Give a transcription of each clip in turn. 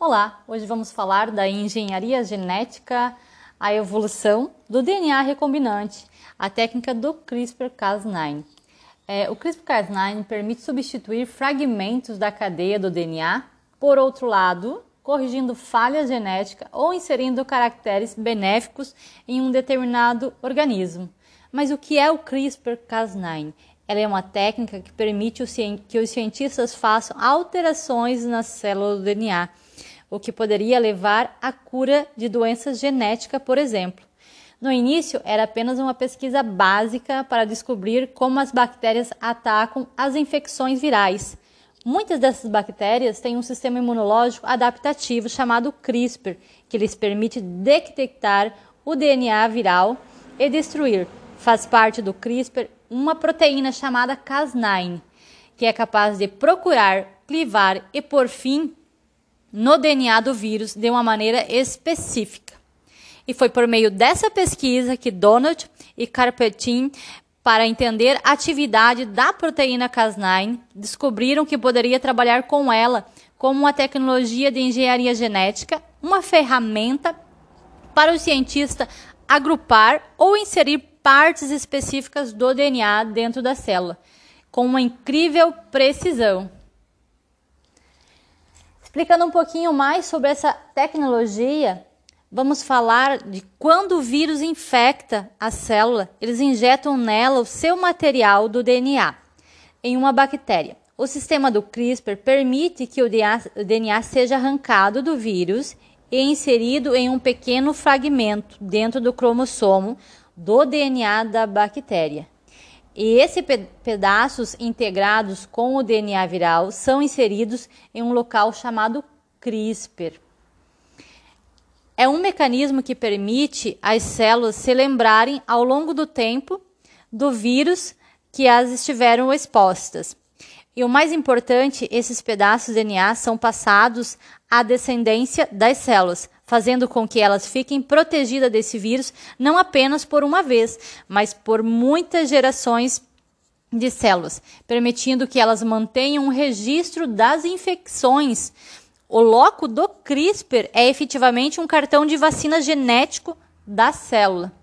Olá, hoje vamos falar da engenharia genética, a evolução do DNA recombinante, a técnica do CRISPR-Cas9. É, o CRISPR-Cas9 permite substituir fragmentos da cadeia do DNA por outro lado, corrigindo falhas genéticas ou inserindo caracteres benéficos em um determinado organismo. Mas o que é o CRISPR-Cas9? Ela é uma técnica que permite que os cientistas façam alterações nas células do DNA o que poderia levar à cura de doenças genéticas, por exemplo. No início, era apenas uma pesquisa básica para descobrir como as bactérias atacam as infecções virais. Muitas dessas bactérias têm um sistema imunológico adaptativo chamado CRISPR, que lhes permite detectar o DNA viral e destruir. Faz parte do CRISPR uma proteína chamada Cas9, que é capaz de procurar, clivar e, por fim, no DNA do vírus de uma maneira específica. E foi por meio dessa pesquisa que Donald e Carpetin, para entender a atividade da proteína Cas9, descobriram que poderia trabalhar com ela como uma tecnologia de engenharia genética, uma ferramenta para o cientista agrupar ou inserir partes específicas do DNA dentro da célula, com uma incrível precisão. Explicando um pouquinho mais sobre essa tecnologia, vamos falar de quando o vírus infecta a célula, eles injetam nela o seu material do DNA em uma bactéria. O sistema do CRISPR permite que o DNA seja arrancado do vírus e inserido em um pequeno fragmento dentro do cromossomo do DNA da bactéria. E esses pedaços integrados com o DNA viral são inseridos em um local chamado CRISPR. É um mecanismo que permite às células se lembrarem ao longo do tempo do vírus que as estiveram expostas. E o mais importante, esses pedaços de DNA são passados à descendência das células, fazendo com que elas fiquem protegidas desse vírus não apenas por uma vez, mas por muitas gerações de células, permitindo que elas mantenham um registro das infecções. O loco do CRISPR é efetivamente um cartão de vacina genético da célula.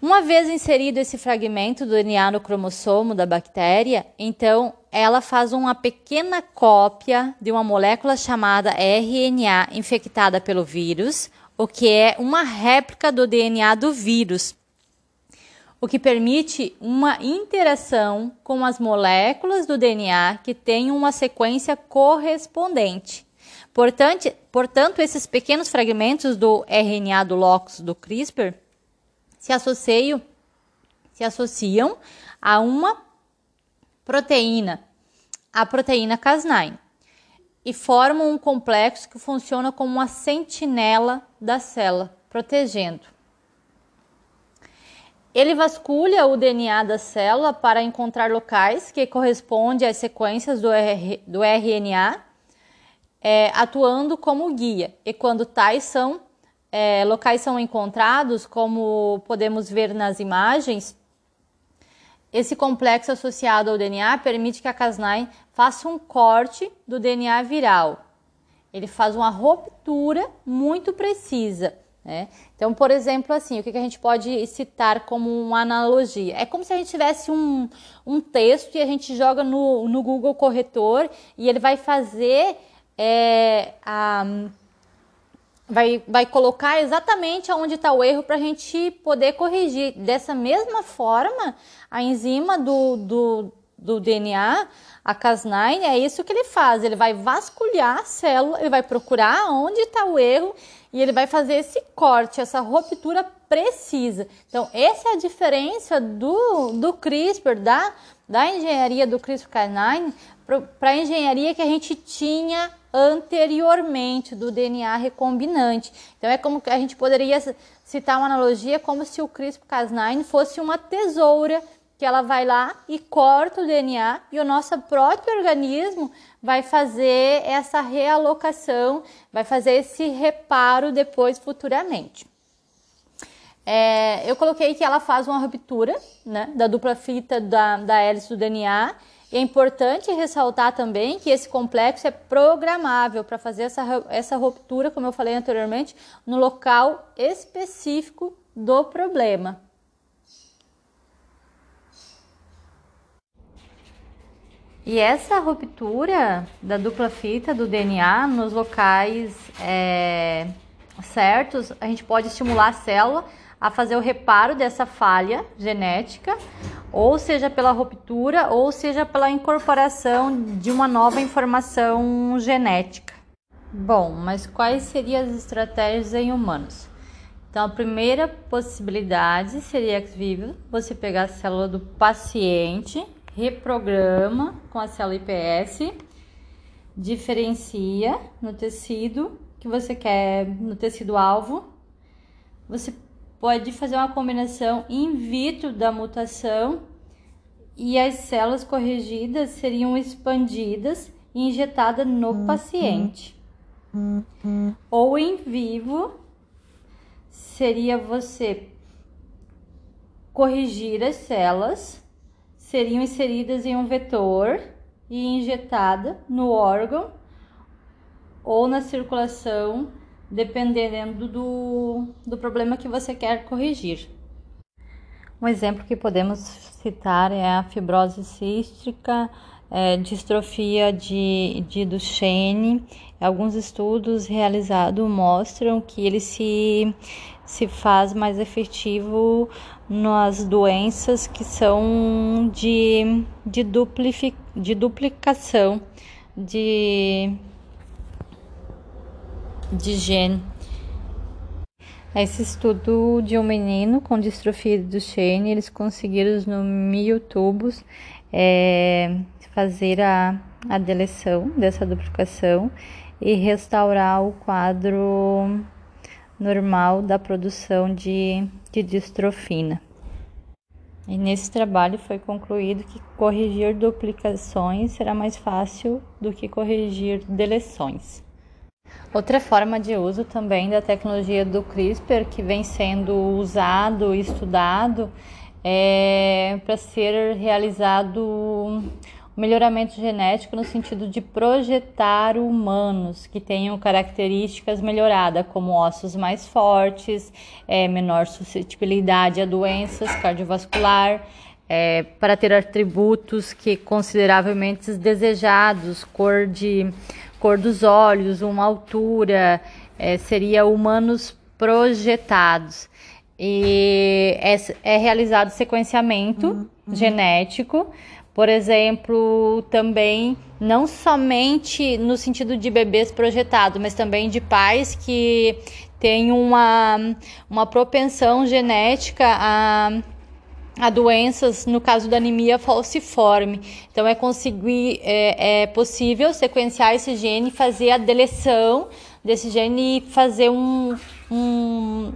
Uma vez inserido esse fragmento do DNA no cromossomo da bactéria, então ela faz uma pequena cópia de uma molécula chamada RNA infectada pelo vírus, o que é uma réplica do DNA do vírus, o que permite uma interação com as moléculas do DNA que têm uma sequência correspondente. Portanto, portanto esses pequenos fragmentos do RNA do locus do CRISPR se associam, se associam a uma proteína, a proteína Cas9, e formam um complexo que funciona como uma sentinela da célula, protegendo. Ele vasculha o DNA da célula para encontrar locais que correspondem às sequências do, R, do RNA, é, atuando como guia. E quando tais são é, locais são encontrados, como podemos ver nas imagens, esse complexo associado ao DNA permite que a Cas9 faça um corte do DNA viral. Ele faz uma ruptura muito precisa. Né? Então, por exemplo, assim, o que, a gente pode citar como uma analogia? É como se a gente tivesse um, um texto e a gente joga no, no Google Corretor e ele vai fazer é, a vai, vai colocar exatamente onde está o erro para a gente poder corrigir. Dessa mesma forma, a enzima do, do, do DNA, a Cas9, é isso que ele faz. Ele vai vasculhar a célula, ele vai procurar onde está o erro e ele vai fazer esse corte, essa ruptura precisa. Então, essa é a diferença do, do CRISPR, da, da engenharia do CRISPR-Cas9 para a engenharia que a gente tinha anteriormente do DNA recombinante. Então é como que a gente poderia citar uma analogia como se o CRISPR-Cas9 fosse uma tesoura que ela vai lá e corta o DNA e o nosso próprio organismo vai fazer essa realocação, vai fazer esse reparo depois futuramente. É, eu coloquei que ela faz uma ruptura né, da dupla fita da, da hélice do DNA é importante ressaltar também que esse complexo é programável para fazer essa, essa ruptura, como eu falei anteriormente, no local específico do problema. E essa ruptura da dupla fita do DNA nos locais é, certos, a gente pode estimular a célula a fazer o reparo dessa falha genética, ou seja pela ruptura, ou seja pela incorporação de uma nova informação genética. Bom, mas quais seriam as estratégias em humanos? Então, a primeira possibilidade seria ex vivo, você pegar a célula do paciente reprograma com a célula IPS, diferencia no tecido que você quer, no tecido alvo. Você pode fazer uma combinação in vitro da mutação e as células corrigidas seriam expandidas e injetadas no uhum. paciente. Uhum. Ou em vivo seria você corrigir as células seriam inseridas em um vetor e injetada no órgão ou na circulação, dependendo do, do problema que você quer corrigir. Um exemplo que podemos citar é a fibrose cística, é, distrofia de, de Duchenne. Alguns estudos realizados mostram que ele se, se faz mais efetivo nas doenças que são de, de, duplifi, de duplicação de, de gene. Esse estudo de um menino com distrofia do Duchenne, eles conseguiram no mil tubos é, fazer a, a deleção dessa duplicação e restaurar o quadro normal da produção de, de distrofina. E nesse trabalho foi concluído que corrigir duplicações será mais fácil do que corrigir deleções. Outra forma de uso também da tecnologia do CRISPR que vem sendo usado e estudado é para ser realizado melhoramento genético no sentido de projetar humanos que tenham características melhoradas, como ossos mais fortes, é, menor suscetibilidade a doenças cardiovascular, é, para ter atributos que consideravelmente desejados, cor de cor dos olhos, uma altura, é, seria humanos projetados. E é, é realizado sequenciamento uhum. genético por exemplo, também não somente no sentido de bebês projetados, mas também de pais que têm uma, uma propensão genética a, a doenças, no caso da anemia falciforme. Então, é conseguir, é, é possível sequenciar esse gene, fazer a deleção desse gene e fazer um, um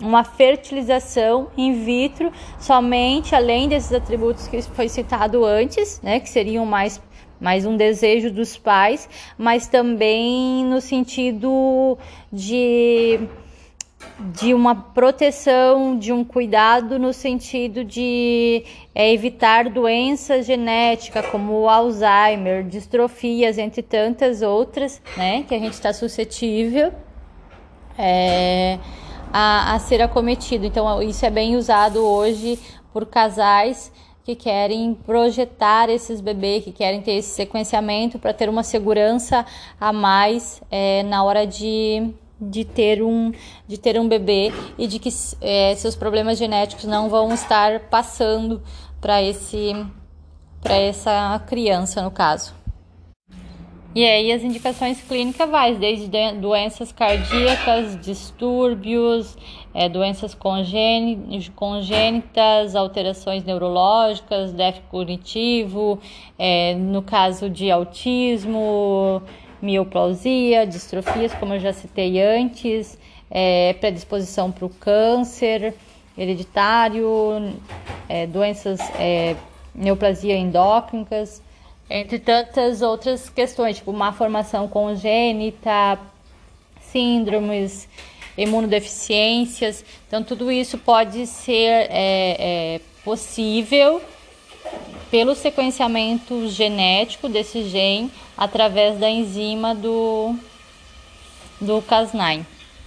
uma fertilização in vitro somente além desses atributos que foi citado antes, né, que seriam mais mais um desejo dos pais, mas também no sentido de de uma proteção, de um cuidado no sentido de é, evitar doenças genéticas como Alzheimer, distrofias, entre tantas outras, né, que a gente está suscetível. É, a, a ser acometido. Então, isso é bem usado hoje por casais que querem projetar esses bebês, que querem ter esse sequenciamento para ter uma segurança a mais é, na hora de, de, ter um, de ter um bebê e de que é, seus problemas genéticos não vão estar passando para esse para essa criança no caso. E aí as indicações clínicas vai desde doenças cardíacas, distúrbios, é, doenças congênitas, alterações neurológicas, déficit cognitivo, é, no caso de autismo, mioplausia, distrofias, como eu já citei antes, é, predisposição para o câncer hereditário, é, doenças é, neoplasia endócrinas, entre tantas outras questões, tipo má formação congênita, síndromes, imunodeficiências. Então, tudo isso pode ser é, é, possível pelo sequenciamento genético desse gene através da enzima do, do Cas9.